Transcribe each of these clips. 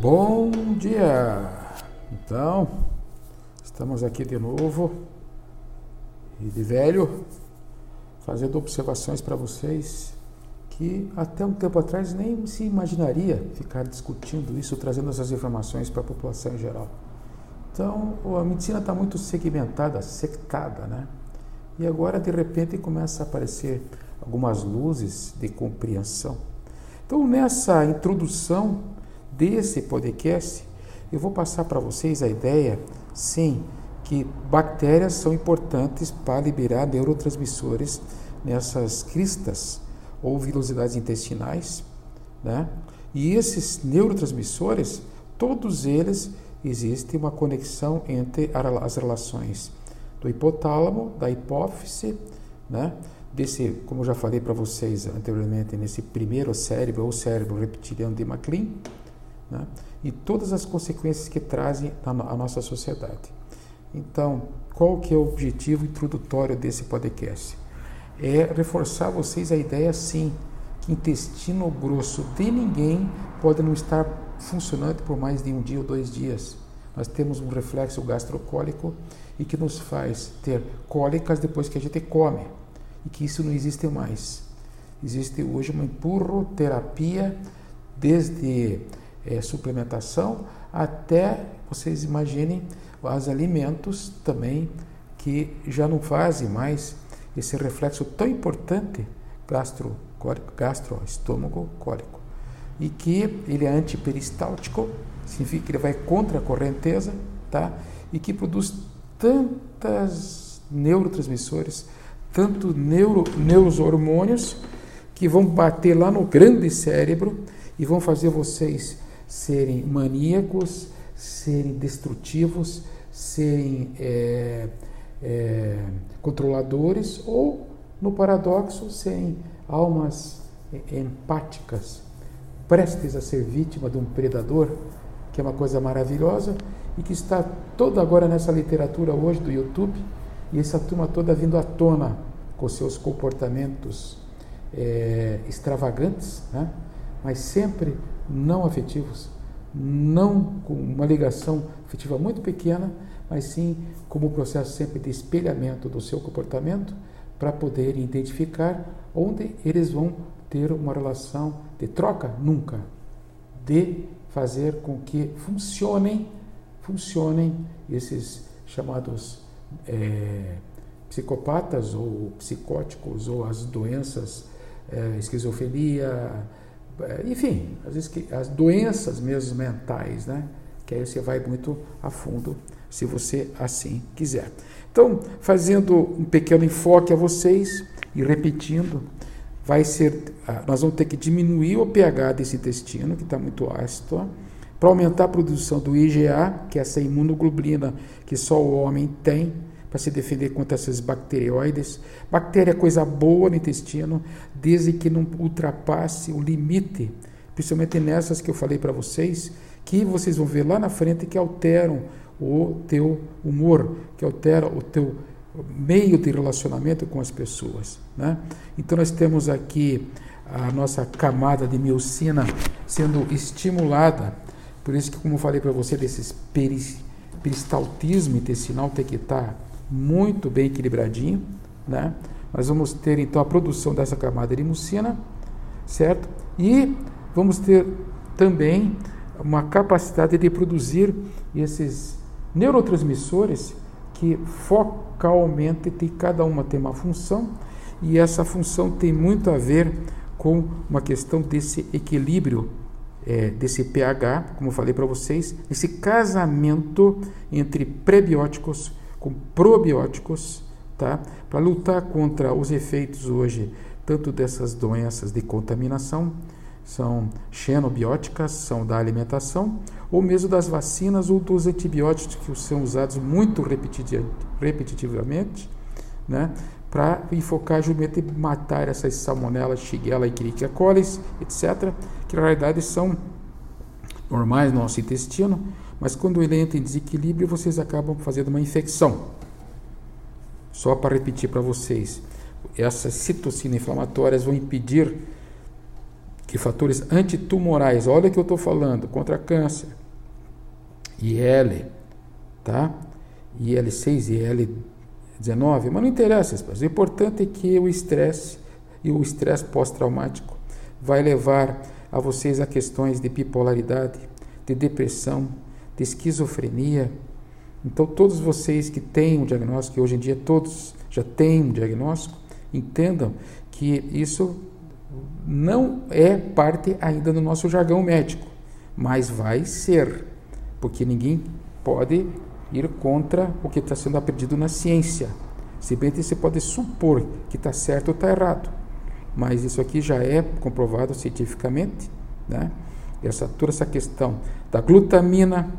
Bom dia! Então, estamos aqui de novo e de velho fazendo observações para vocês que até um tempo atrás nem se imaginaria ficar discutindo isso, trazendo essas informações para a população em geral. Então, a medicina está muito segmentada, sectada, né? E agora, de repente, começa a aparecer algumas luzes de compreensão. Então, nessa introdução desse podcast, eu vou passar para vocês a ideia, sim, que bactérias são importantes para liberar neurotransmissores nessas cristas ou vilosidades intestinais, né? E esses neurotransmissores, todos eles existe uma conexão entre as relações do hipotálamo, da hipófise, né? desse, como já falei para vocês anteriormente, nesse primeiro cérebro, ou cérebro reptiliano de MacLean, né? e todas as consequências que trazem a nossa sociedade. Então, qual que é o objetivo introdutório desse podcast? É reforçar vocês a ideia, sim, que intestino grosso de ninguém pode não estar funcionando por mais de um dia ou dois dias. Nós temos um reflexo gastrocólico e que nos faz ter cólicas depois que a gente come e que isso não existe mais. Existe hoje uma empurroterapia, desde é, suplementação até, vocês imaginem, os alimentos também que já não fazem mais esse reflexo tão importante gastro, gastro estômago cólico e que ele é antiperistáltico, significa que ele vai contra a correnteza, tá? E que produz tantas neurotransmissores tanto neuro, neurohormônios que vão bater lá no grande cérebro e vão fazer vocês serem maníacos, serem destrutivos, serem é, é, controladores ou, no paradoxo, serem almas empáticas, prestes a ser vítima de um predador, que é uma coisa maravilhosa e que está toda agora nessa literatura hoje do YouTube e essa turma toda vindo à tona com seus comportamentos é, extravagantes, né? mas sempre não afetivos, não com uma ligação afetiva muito pequena, mas sim como um processo sempre de espelhamento do seu comportamento para poder identificar onde eles vão ter uma relação de troca, nunca, de fazer com que funcionem, funcionem esses chamados é, psicopatas ou psicóticos ou as doenças, é, esquizofrenia, é, enfim, as, as doenças mesmo mentais, né? Que aí você vai muito a fundo, se você assim quiser. Então, fazendo um pequeno enfoque a vocês e repetindo, vai ser, ah, nós vamos ter que diminuir o pH desse intestino, que está muito ácido, para aumentar a produção do IgA, que é essa imunoglobulina que só o homem tem, para se defender contra essas bacterioides. Bactéria é coisa boa no intestino, desde que não ultrapasse o limite, principalmente nessas que eu falei para vocês, que vocês vão ver lá na frente que alteram o teu humor, que altera o teu meio de relacionamento com as pessoas. Né? Então nós temos aqui a nossa camada de miocina sendo estimulada, por isso que como eu falei para você desses peristaltismo intestinal tem que estar tá muito bem equilibradinho, né? Nós vamos ter então a produção dessa camada de mucina, certo? E vamos ter também uma capacidade de produzir esses neurotransmissores que focalmente tem cada uma tem uma função e essa função tem muito a ver com uma questão desse equilíbrio é, desse pH, como eu falei para vocês, esse casamento entre prebióticos com probióticos, tá? Para lutar contra os efeitos hoje tanto dessas doenças de contaminação, são xenobióticas, são da alimentação, ou mesmo das vacinas ou dos antibióticos que são usados muito repetitivamente, né? Para enfocar justamente matar essas salmonelas, shigella, escherichia coli, etc., que na realidade são normais no nosso intestino, mas quando ele entra em desequilíbrio, vocês acabam fazendo uma infecção. Só para repetir para vocês, essas citocinas inflamatórias vão impedir de fatores antitumorais. Olha que eu estou falando, contra câncer. IL, tá? IL6 e IL19, mas não interessa, o importante é que o estresse e o estresse pós-traumático vai levar a vocês a questões de bipolaridade, de depressão, de esquizofrenia. Então, todos vocês que têm um diagnóstico, e hoje em dia todos já têm um diagnóstico, entendam que isso não é parte ainda do nosso jargão médico, mas vai ser, porque ninguém pode ir contra o que está sendo aprendido na ciência. Se bem que você pode supor que está certo ou está errado, mas isso aqui já é comprovado cientificamente, né? Essa, toda essa questão da glutamina,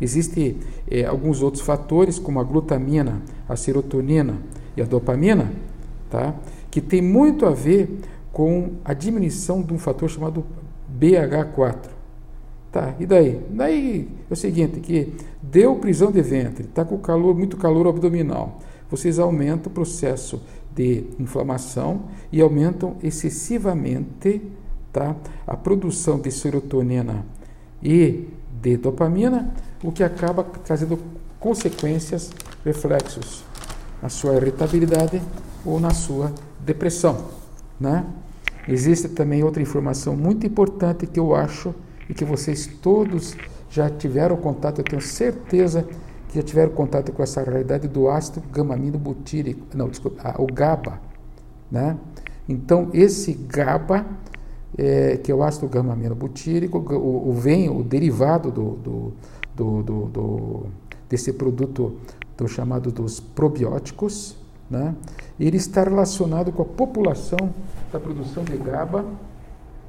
existem é, alguns outros fatores, como a glutamina, a serotonina e a dopamina, tá? que tem muito a ver com a diminuição de um fator chamado BH4. Tá, e daí? Daí é o seguinte, que deu prisão de ventre, está com calor, muito calor abdominal, vocês aumentam o processo de inflamação e aumentam excessivamente tá, a produção de serotonina e de dopamina, o que acaba trazendo consequências, reflexos na sua irritabilidade ou na sua depressão. Né? Existe também outra informação muito importante que eu acho e que vocês todos já tiveram contato, eu tenho certeza que já tiveram contato com essa realidade do ácido gamamino butírico, não, desculpa, o GABA, né? Então, esse GABA, é, que é o ácido gamamino butírico, o, o o derivado do, do, do, do, do desse produto do chamado dos probióticos, né? ele está relacionado com a população da produção de GABA,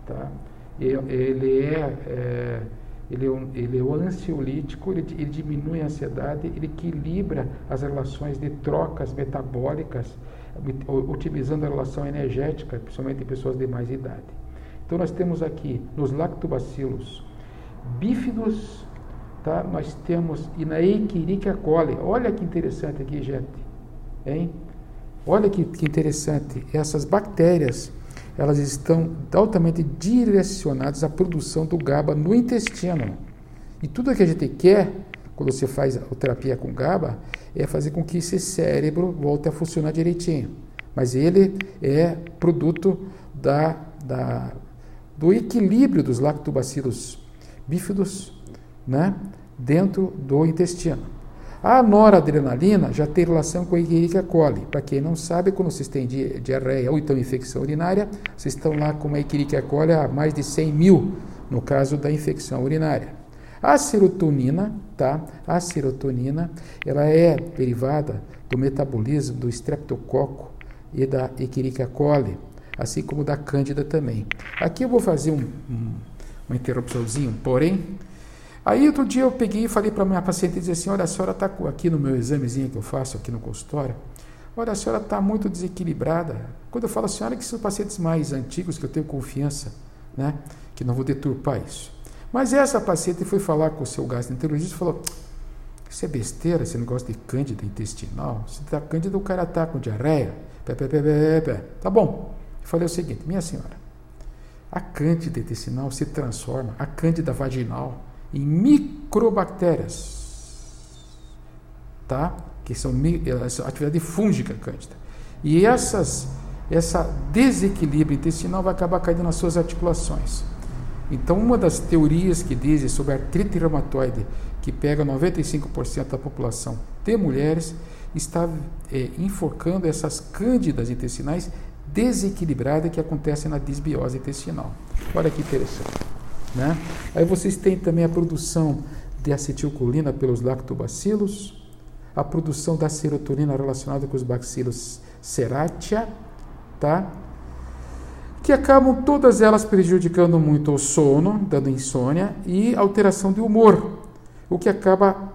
tá? ele é, é ele é, um, ele é um ansiolítico, ele, ele, diminui a ansiedade, ele equilibra as relações de trocas metabólicas, otimizando a relação energética, principalmente em pessoas de mais idade. Então nós temos aqui nos lactobacilos bífidos, tá? nós temos e na Escherichia coli. Olha que interessante aqui, gente. Hein? Olha que, que interessante. Essas bactérias elas estão altamente direcionadas à produção do GABA no intestino. E tudo que a gente quer, quando você faz a terapia com GABA, é fazer com que esse cérebro volte a funcionar direitinho. Mas ele é produto da, da, do equilíbrio dos lactobacilos bífidos né, dentro do intestino. A noradrenalina já tem relação com a Escherichia coli. Para quem não sabe, quando vocês têm diarreia ou então infecção urinária, vocês estão lá com a Escherichia coli a mais de 100 mil, no caso da infecção urinária. A serotonina, tá? A serotonina, ela é derivada do metabolismo do streptococo e da Escherichia coli, assim como da cândida também. Aqui eu vou fazer um, um, uma interrupçãozinha, porém, Aí outro dia eu peguei e falei para minha paciente e disse assim, olha, a senhora está aqui no meu examezinho que eu faço aqui no consultório, olha, a senhora está muito desequilibrada. Quando eu falo a senhora, que são pacientes mais antigos, que eu tenho confiança, né, que não vou deturpar isso. Mas essa paciente foi falar com o seu gastroenterologista e falou, isso é besteira, esse negócio de cândida intestinal. Se está cândida, o cara está com diarreia. Pé, pé, pé, pé, pé. Tá bom. Falei o seguinte, minha senhora, a cândida intestinal se transforma, a cândida vaginal, em microbactérias, tá? que são atividade fúngica cândida. E essas, essa desequilíbrio intestinal vai acabar caindo nas suas articulações. Então, uma das teorias que dizem sobre a artrite reumatoide, que pega 95% da população de mulheres, está é, enfocando essas cândidas intestinais desequilibradas que acontecem na disbiose intestinal. Olha que interessante. Né? Aí vocês têm também a produção de acetilcolina pelos lactobacilos, a produção da serotonina relacionada com os bacilos ceratia, tá? que acabam todas elas prejudicando muito o sono, dando insônia e alteração de humor, o que acaba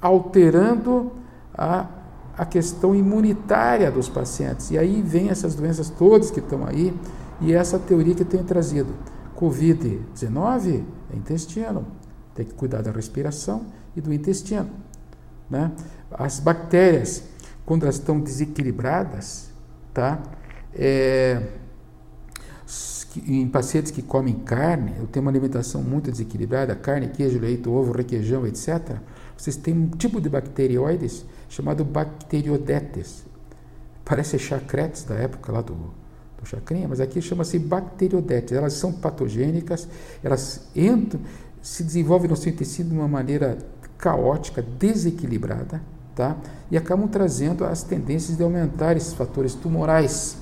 alterando a, a questão imunitária dos pacientes. E aí vem essas doenças todas que estão aí e essa teoria que eu tenho trazido. Covid-19 é intestino. Tem que cuidar da respiração e do intestino. Né? As bactérias, quando elas estão desequilibradas, tá? É, em pacientes que comem carne, eu tenho uma alimentação muito desequilibrada, carne, queijo, leite, ovo, requeijão, etc., vocês têm um tipo de bacterióides chamado Bacteriodetes. Parece chacretes da época lá do, do chacrinha, mas aqui chama-se Bacteriodetes. Elas são patogênicas, elas entram, se desenvolvem no seu intestino de uma maneira caótica, desequilibrada, tá? e acabam trazendo as tendências de aumentar esses fatores tumorais.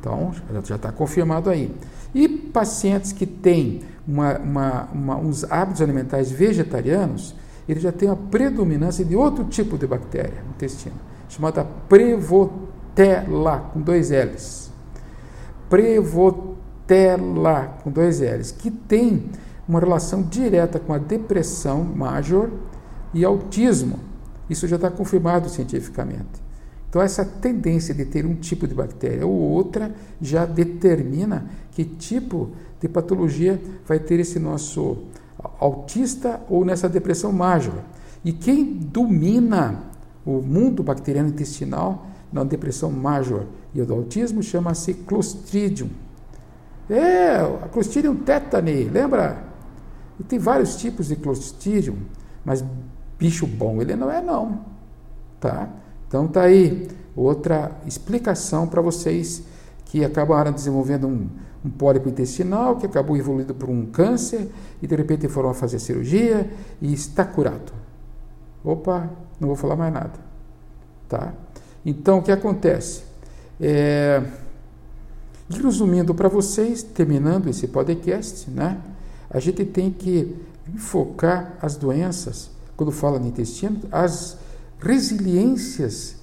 Então, já está confirmado aí. E pacientes que têm uma, uma, uma, uns hábitos alimentares vegetarianos, ele já tem a predominância de outro tipo de bactéria no intestino, chamada Prevotella, com dois L's. Prevotella, com dois L's, que tem uma relação direta com a depressão major e autismo. Isso já está confirmado cientificamente. Então, essa tendência de ter um tipo de bactéria ou outra já determina que tipo de patologia vai ter esse nosso autista ou nessa depressão major. E quem domina o mundo bacteriano intestinal na depressão major e do autismo chama-se Clostridium. É, a Clostridium tetani, lembra? E tem vários tipos de Clostridium, mas bicho bom ele não é não, tá? Então tá aí outra explicação para vocês que acabaram desenvolvendo um, um pólipo intestinal que acabou evoluindo por um câncer e de repente foram fazer cirurgia e está curado. Opa, não vou falar mais nada, tá? Então o que acontece? É, resumindo para vocês, terminando esse podcast, né? A gente tem que enfocar as doenças, quando fala no intestino, as resiliências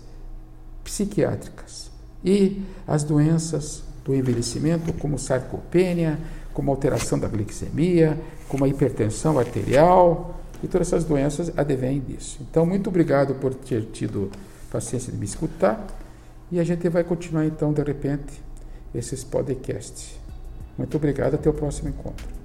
psiquiátricas e as doenças do envelhecimento, como sarcopenia, como alteração da glicemia, como a hipertensão arterial, e todas essas doenças advêm disso. Então, muito obrigado por ter tido paciência de me escutar, e a gente vai continuar então, de repente, esses podcasts. Muito obrigado, até o próximo encontro.